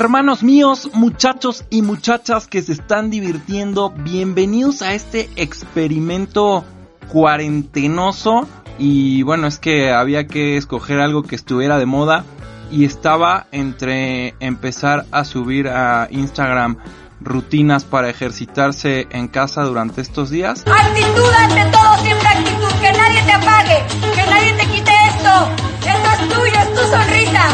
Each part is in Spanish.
Hermanos míos, muchachos y muchachas que se están divirtiendo, bienvenidos a este experimento cuarentenoso. Y bueno, es que había que escoger algo que estuviera de moda y estaba entre empezar a subir a Instagram rutinas para ejercitarse en casa durante estos días. Actitud ante todo, siempre actitud, que nadie te apague, que nadie te quite esto. Esto es tuyo, es tu sonrisa.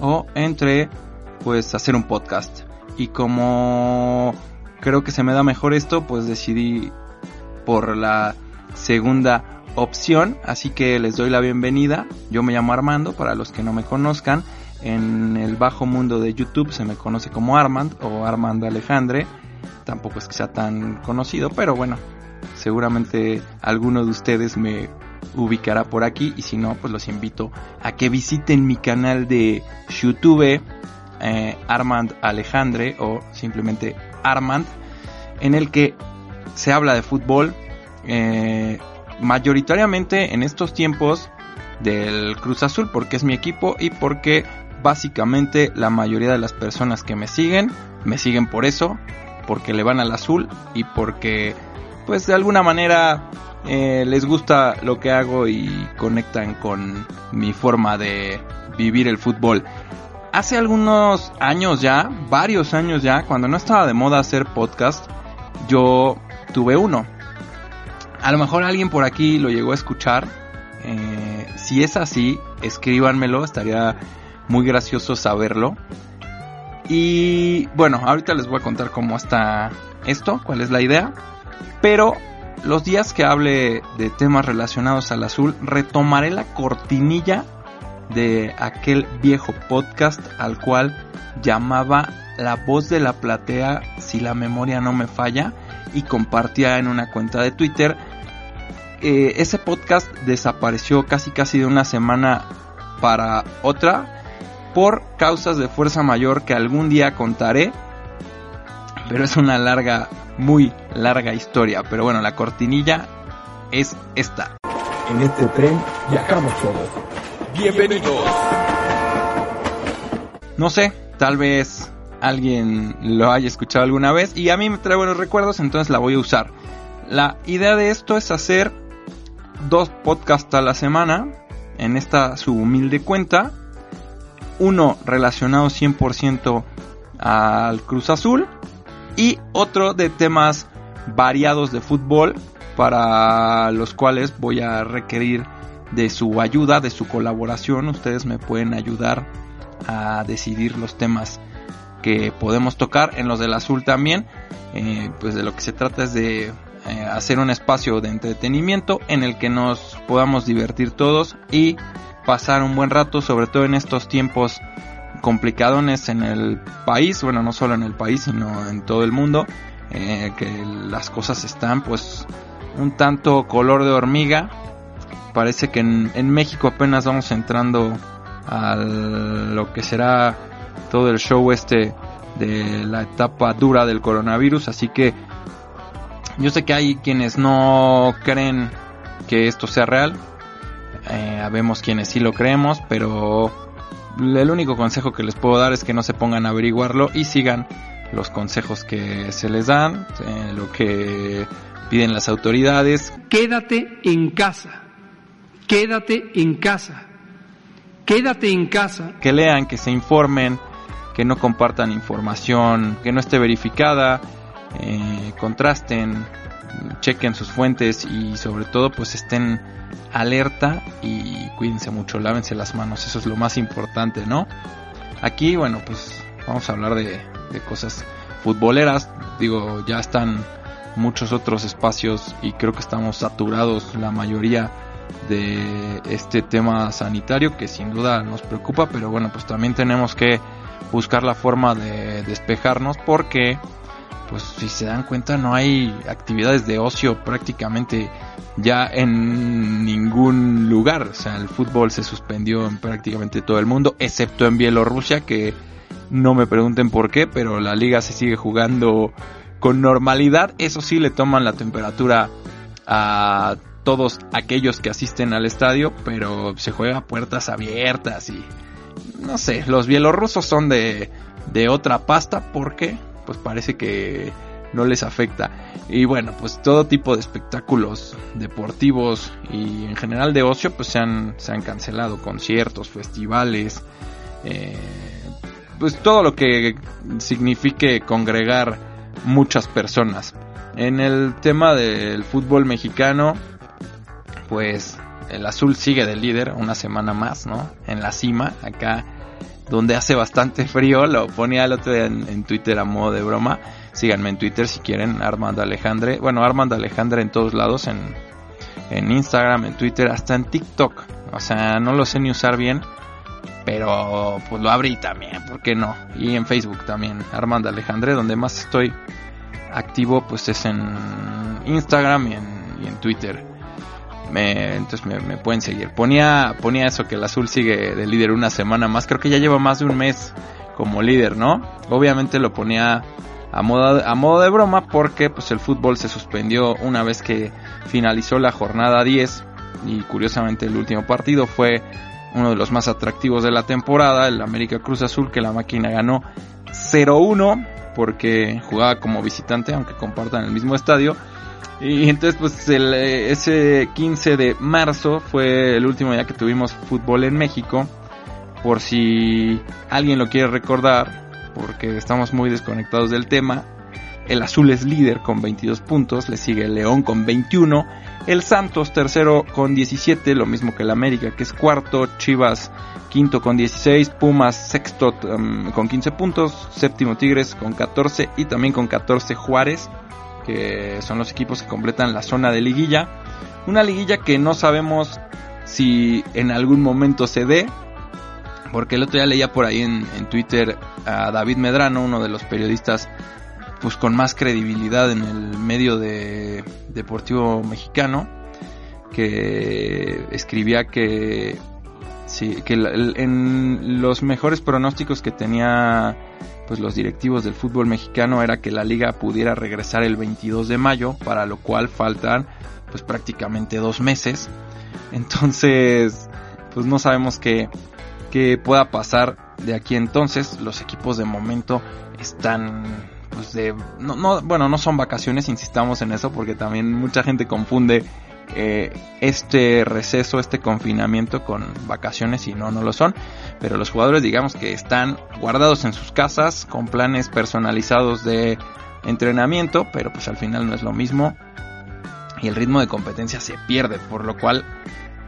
O entre pues hacer un podcast. Y como creo que se me da mejor esto, pues decidí por la segunda opción. Así que les doy la bienvenida. Yo me llamo Armando, para los que no me conozcan. En el bajo mundo de YouTube se me conoce como Armand o Armando Alejandre. Tampoco es que sea tan conocido, pero bueno, seguramente alguno de ustedes me ubicará por aquí. Y si no, pues los invito a que visiten mi canal de YouTube eh, Armand Alejandre o simplemente Armand, en el que se habla de fútbol, eh, mayoritariamente en estos tiempos del Cruz Azul, porque es mi equipo y porque básicamente la mayoría de las personas que me siguen, me siguen por eso, porque le van al azul y porque pues de alguna manera eh, les gusta lo que hago y conectan con mi forma de vivir el fútbol. Hace algunos años ya, varios años ya, cuando no estaba de moda hacer podcast, yo tuve uno. A lo mejor alguien por aquí lo llegó a escuchar. Eh, si es así, escríbanmelo, estaría muy gracioso saberlo. Y bueno, ahorita les voy a contar cómo está esto, cuál es la idea. Pero los días que hable de temas relacionados al azul, retomaré la cortinilla de aquel viejo podcast al cual llamaba La voz de la platea, si la memoria no me falla, y compartía en una cuenta de Twitter. Eh, ese podcast desapareció casi casi de una semana para otra por causas de fuerza mayor que algún día contaré. Pero es una larga, muy larga historia. Pero bueno, la cortinilla es esta. En este tren viajamos todos. Bienvenidos. No sé, tal vez alguien lo haya escuchado alguna vez y a mí me trae buenos recuerdos, entonces la voy a usar. La idea de esto es hacer dos podcasts a la semana en esta su humilde cuenta uno relacionado 100% al Cruz Azul y otro de temas variados de fútbol para los cuales voy a requerir de su ayuda, de su colaboración. Ustedes me pueden ayudar a decidir los temas que podemos tocar en los del azul también. Eh, pues de lo que se trata es de eh, hacer un espacio de entretenimiento en el que nos podamos divertir todos y pasar un buen rato, sobre todo en estos tiempos complicadones en el país, bueno, no solo en el país, sino en todo el mundo, eh, que las cosas están pues un tanto color de hormiga. Parece que en, México apenas vamos entrando a lo que será todo el show este de la etapa dura del coronavirus, así que yo sé que hay quienes no creen que esto sea real, eh, habemos quienes sí lo creemos, pero el único consejo que les puedo dar es que no se pongan a averiguarlo y sigan los consejos que se les dan, eh, lo que piden las autoridades. Quédate en casa, quédate en casa, quédate en casa. Que lean, que se informen, que no compartan información que no esté verificada, eh, contrasten, chequen sus fuentes y sobre todo pues estén alerta y cuídense mucho, lávense las manos, eso es lo más importante, ¿no? Aquí, bueno, pues vamos a hablar de, cosas futboleras, digo, ya están muchos otros espacios y creo que estamos saturados la mayoría de este tema sanitario que sin duda nos preocupa, pero bueno, pues también tenemos que buscar la forma de despejarnos porque pues si se dan cuenta no hay actividades de ocio prácticamente ya en ningún lugar. O sea, el fútbol se suspendió en prácticamente todo el mundo, excepto en Bielorrusia, que no me pregunten por qué, pero la liga se sigue jugando con normalidad. Eso sí, le toman la temperatura a todos aquellos que asisten al estadio, pero se juega a puertas abiertas y no sé, los bielorrusos son de, otra pasta porque pues parece que no les afecta. Y bueno, pues todo tipo de espectáculos deportivos y en general de ocio pues se han, se han cancelado, conciertos, festivales, eh, pues todo lo que signifique congregar muchas personas. En el tema del fútbol mexicano, pues el azul sigue de líder una semana más, ¿no? En la cima, acá donde hace bastante frío, lo ponía el otro día en, Twitter a modo de broma. Síganme en Twitter si quieren, Armando Alejandre. Bueno, Armando Alejandre en todos lados, en, en Instagram, en Twitter, hasta en TikTok. O sea, no lo sé ni usar bien, pero pues lo abrí también, ¿por qué no? Y en Facebook también, Armando Alejandre, donde más estoy activo pues es en Instagram y en, Twitter. Me, entonces me, pueden seguir. Ponía, ponía eso que el azul sigue de líder una semana más. Creo que ya lleva más de un mes como líder, ¿no? Obviamente lo ponía a modo, a modo de broma porque pues el fútbol se suspendió una vez que finalizó la jornada 10 y curiosamente el último partido fue uno de los más atractivos de la temporada, el América Cruz Azul que la máquina ganó 0-1 porque jugaba como visitante, aunque compartan el mismo estadio. Y entonces, pues el, eh, ese 15 de marzo fue el último día que tuvimos fútbol en México. Por si alguien lo quiere recordar, porque estamos muy desconectados del tema. El azul es líder con 22 puntos, le sigue el León con 21, el Santos tercero con 17, lo mismo que el América que es cuarto, Chivas quinto con 16, Pumas sexto um, con 15 puntos, séptimo Tigres con 14 y también con 14 Juárez, que son los equipos que completan la zona de liguilla. Una liguilla que no sabemos si en algún momento se dé, porque el otro día leía por ahí en, en Twitter a David Medrano, uno de los periodistas pues con más credibilidad en el medio de deportivo mexicano, que escribía que Sí, que en los mejores pronósticos que tenía pues los directivos del fútbol mexicano era que la liga pudiera regresar el 22 de mayo, para lo cual faltan pues prácticamente dos meses. Entonces, pues no sabemos qué, qué pueda pasar de aquí entonces. Los equipos de momento están pues de no, no bueno no son vacaciones insistamos en eso porque también mucha gente confunde eh, este receso, este confinamiento con vacaciones y no, no lo son. Pero los jugadores digamos que están guardados en sus casas con planes personalizados de entrenamiento, pero pues al final no es lo mismo. Y el ritmo de competencia se pierde, por lo cual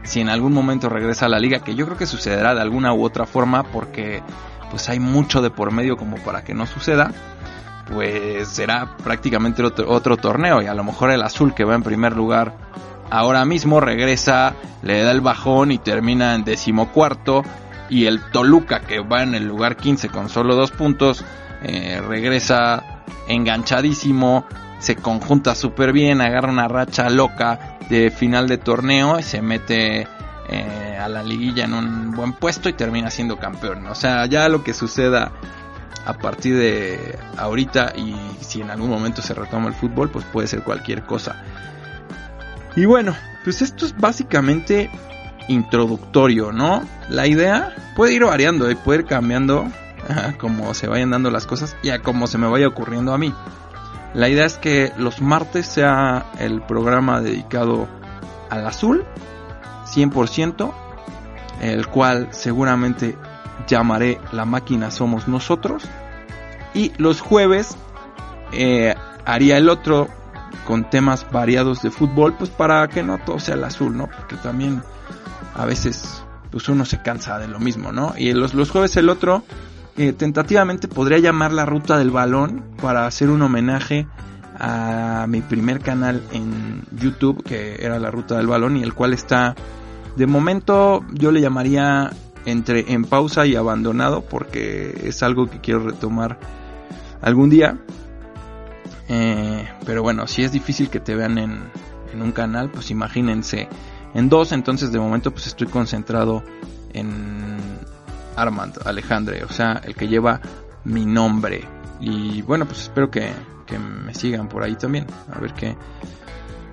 si en algún momento regresa a la liga, que yo creo que sucederá de alguna u otra forma porque pues hay mucho de por medio como para que no suceda, pues será prácticamente otro, otro torneo y a lo mejor el azul que va en primer lugar ahora mismo regresa, le da el bajón y termina en decimocuarto. Y el Toluca, que va en el lugar 15 con solo dos puntos, eh, regresa enganchadísimo, se conjunta súper bien, agarra una racha loca de final de torneo y se mete eh, a la liguilla en un buen puesto y termina siendo campeón. O sea, ya lo que suceda a partir de ahorita y si en algún momento se retoma el fútbol, pues puede ser cualquier cosa. Y bueno, pues esto es básicamente introductorio, ¿no? La idea puede ir variando y puede ir cambiando como se vayan dando las cosas y a como se me vaya ocurriendo a mí. La idea es que los martes sea el programa dedicado al azul, 100%, el cual seguramente llamaré La máquina somos nosotros. Y los jueves eh, haría el otro con temas variados de fútbol, pues para que no todo sea el azul, ¿no? Porque también a veces pues uno se cansa de lo mismo, ¿no? Y los, los jueves el otro, eh, tentativamente podría llamar la ruta del balón para hacer un homenaje a mi primer canal en YouTube, que era la ruta del balón, y el cual está, de momento yo le llamaría entre en pausa y abandonado, porque es algo que quiero retomar algún día. Eh, pero bueno, si es difícil que te vean en, un canal, pues imagínense en dos. Entonces de momento pues estoy concentrado en Armand Alejandre, o sea, el que lleva mi nombre. Y bueno, pues espero que, que me sigan por ahí también. A ver qué.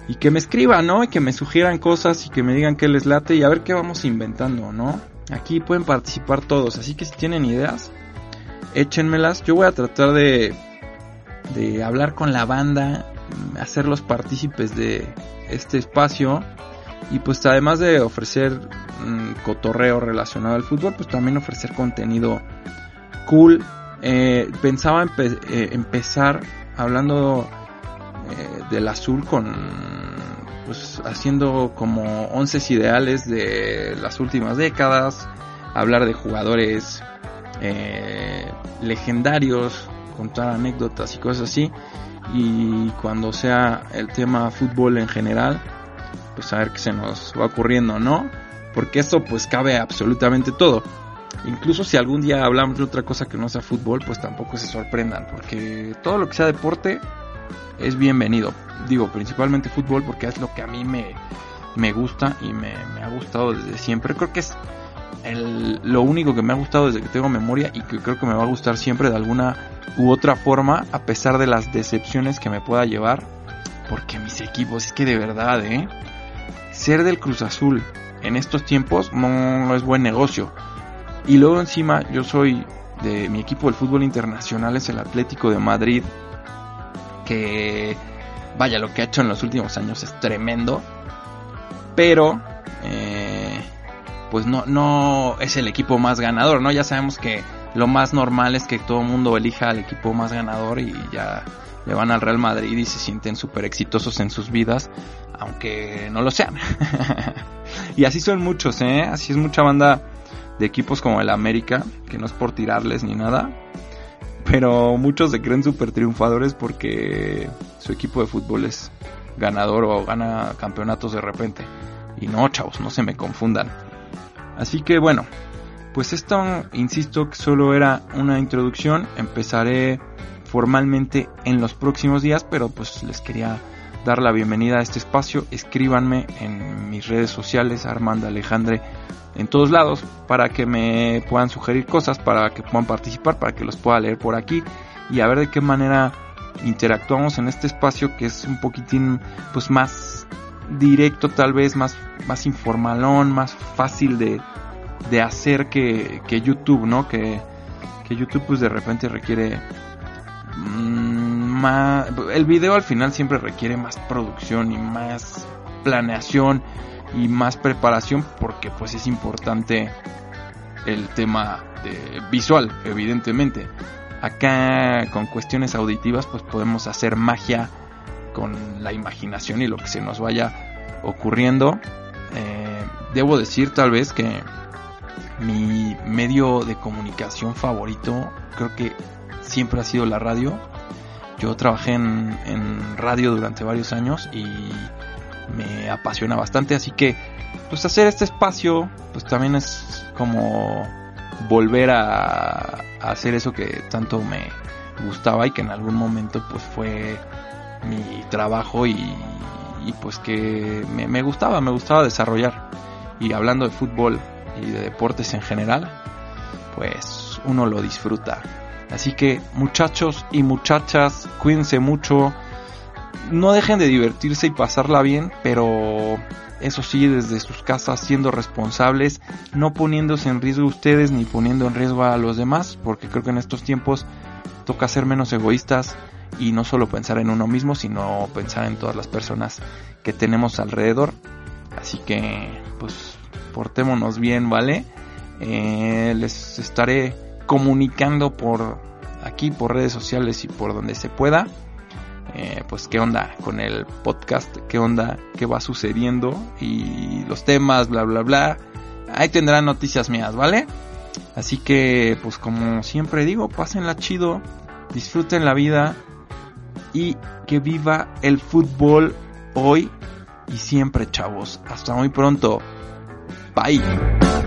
Y que me escriban, ¿no? Y que me sugieran cosas y que me digan qué les late y a ver qué vamos inventando, ¿no? Aquí pueden participar todos, así que si tienen ideas, échenmelas. Yo voy a tratar de, de hablar con la banda, hacerlos partícipes de este espacio y pues además de ofrecer mm, cotorreo relacionado al fútbol, pues también ofrecer contenido cool. Eh, pensaba eh, empezar hablando eh, del azul con pues haciendo como once ideales de las últimas décadas, hablar de jugadores legendarios, contar anécdotas y cosas así. Y cuando sea el tema fútbol en general, pues a ver qué se nos va ocurriendo, ¿no? Porque esto pues cabe absolutamente todo. Incluso si algún día hablamos de otra cosa que no sea fútbol, pues tampoco se sorprendan, porque todo lo que sea deporte es bienvenido. Digo, principalmente fútbol porque es lo que a mí me, me gusta y me, ha gustado desde siempre. Creo que es el, lo único que me ha gustado desde que tengo memoria y que creo que me va a gustar siempre de alguna u otra forma, a pesar de las decepciones que me pueda llevar. Porque mis equipos, es que de verdad, ¿eh? ser del Cruz Azul en estos tiempos no es buen negocio. Y luego encima yo soy de mi equipo del fútbol internacional es el Atlético de Madrid que vaya lo que ha hecho en los últimos años es tremendo pero eh, pues no no es el equipo más ganador no ya sabemos que lo más normal es que todo el mundo elija al equipo más ganador y ya le van al Real Madrid y se sienten súper exitosos en sus vidas, aunque no lo sean. y así son muchos, ¿eh? Así es mucha banda de equipos como el América, que no es por tirarles ni nada, pero muchos se creen súper triunfadores porque su equipo de fútbol es ganador o gana campeonatos de repente. Y no, chavos, no se me confundan. Así que bueno, pues esto, insisto, que solo era una introducción. Empezaré formalmente en los próximos días, pero pues les quería dar la bienvenida a este espacio. Escríbanme en mis redes sociales, Armando Alejandre, en todos lados, para que me puedan sugerir cosas, para que puedan participar, para que los pueda leer por aquí y a ver de qué manera interactuamos en este espacio que es un poquitín pues más directo tal vez, más, más informalón, más fácil de, de hacer que, que YouTube, ¿no? Que, que YouTube pues de repente requiere El video al final siempre requiere más producción y más planeación y más preparación porque pues es importante el tema de visual evidentemente acá con cuestiones auditivas pues podemos hacer magia con la imaginación y lo que se nos vaya ocurriendo eh, debo decir tal vez que mi medio de comunicación favorito creo que siempre ha sido la radio. Yo trabajé en, radio durante varios años y me apasiona bastante, así que pues hacer este espacio pues también es como volver a, hacer eso que tanto me gustaba y que en algún momento pues fue mi trabajo y, pues que me, me, gustaba, me gustaba desarrollar. Y hablando de fútbol y de deportes en general, pues uno lo disfruta. Así que muchachos y muchachas, cuídense mucho. No dejen de divertirse y pasarla bien, pero eso sí, desde sus casas siendo responsables, no poniéndose en riesgo ustedes ni poniendo en riesgo a los demás, porque creo que en estos tiempos toca ser menos egoístas y no solo pensar en uno mismo, sino pensar en todas las personas que tenemos alrededor. Así que, pues, portémonos bien, ¿vale? Eh, les estaré comunicando por aquí, por redes sociales y por donde se pueda. Eh, pues qué onda con el podcast, qué onda, qué va sucediendo y los temas, bla, bla, bla. Ahí tendrán noticias mías, ¿vale? Así que, pues como siempre digo, pásenla chido, disfruten la vida y que viva el fútbol hoy y siempre, chavos. Hasta muy pronto. Bye.